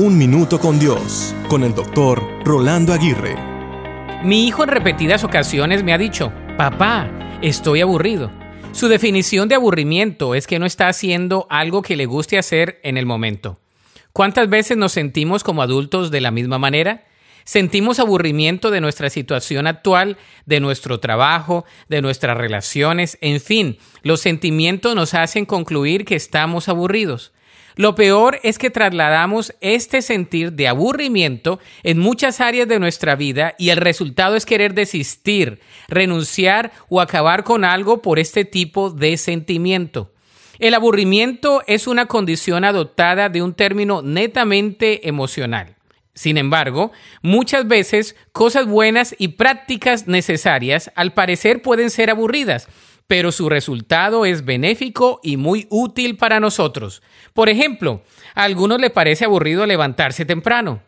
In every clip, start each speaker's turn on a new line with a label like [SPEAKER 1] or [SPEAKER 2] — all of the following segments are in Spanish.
[SPEAKER 1] Un Minuto con Dios, con el doctor Rolando Aguirre.
[SPEAKER 2] Mi hijo en repetidas ocasiones me ha dicho, papá, estoy aburrido. Su definición de aburrimiento es que no está haciendo algo que le guste hacer en el momento. ¿Cuántas veces nos sentimos como adultos de la misma manera? Sentimos aburrimiento de nuestra situación actual, de nuestro trabajo, de nuestras relaciones, en fin, los sentimientos nos hacen concluir que estamos aburridos. Lo peor es que trasladamos este sentir de aburrimiento en muchas áreas de nuestra vida y el resultado es querer desistir, renunciar o acabar con algo por este tipo de sentimiento. El aburrimiento es una condición adoptada de un término netamente emocional. Sin embargo, muchas veces cosas buenas y prácticas necesarias al parecer pueden ser aburridas, pero su resultado es benéfico y muy útil para nosotros. Por ejemplo, a algunos le parece aburrido levantarse temprano,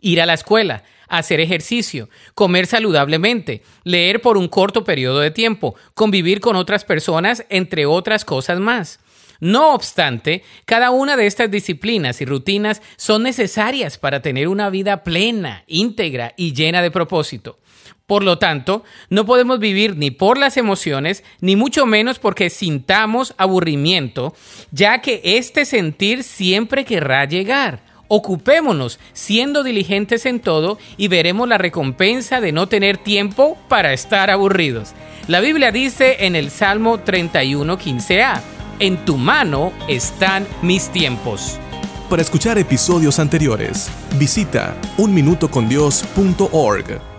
[SPEAKER 2] ir a la escuela, hacer ejercicio, comer saludablemente, leer por un corto periodo de tiempo, convivir con otras personas, entre otras cosas más. No obstante, cada una de estas disciplinas y rutinas son necesarias para tener una vida plena, íntegra y llena de propósito. Por lo tanto, no podemos vivir ni por las emociones, ni mucho menos porque sintamos aburrimiento, ya que este sentir siempre querrá llegar. Ocupémonos siendo diligentes en todo y veremos la recompensa de no tener tiempo para estar aburridos. La Biblia dice en el Salmo 31, 15a, en tu mano están mis tiempos.
[SPEAKER 1] Para escuchar episodios anteriores, visita unminutocondios.org.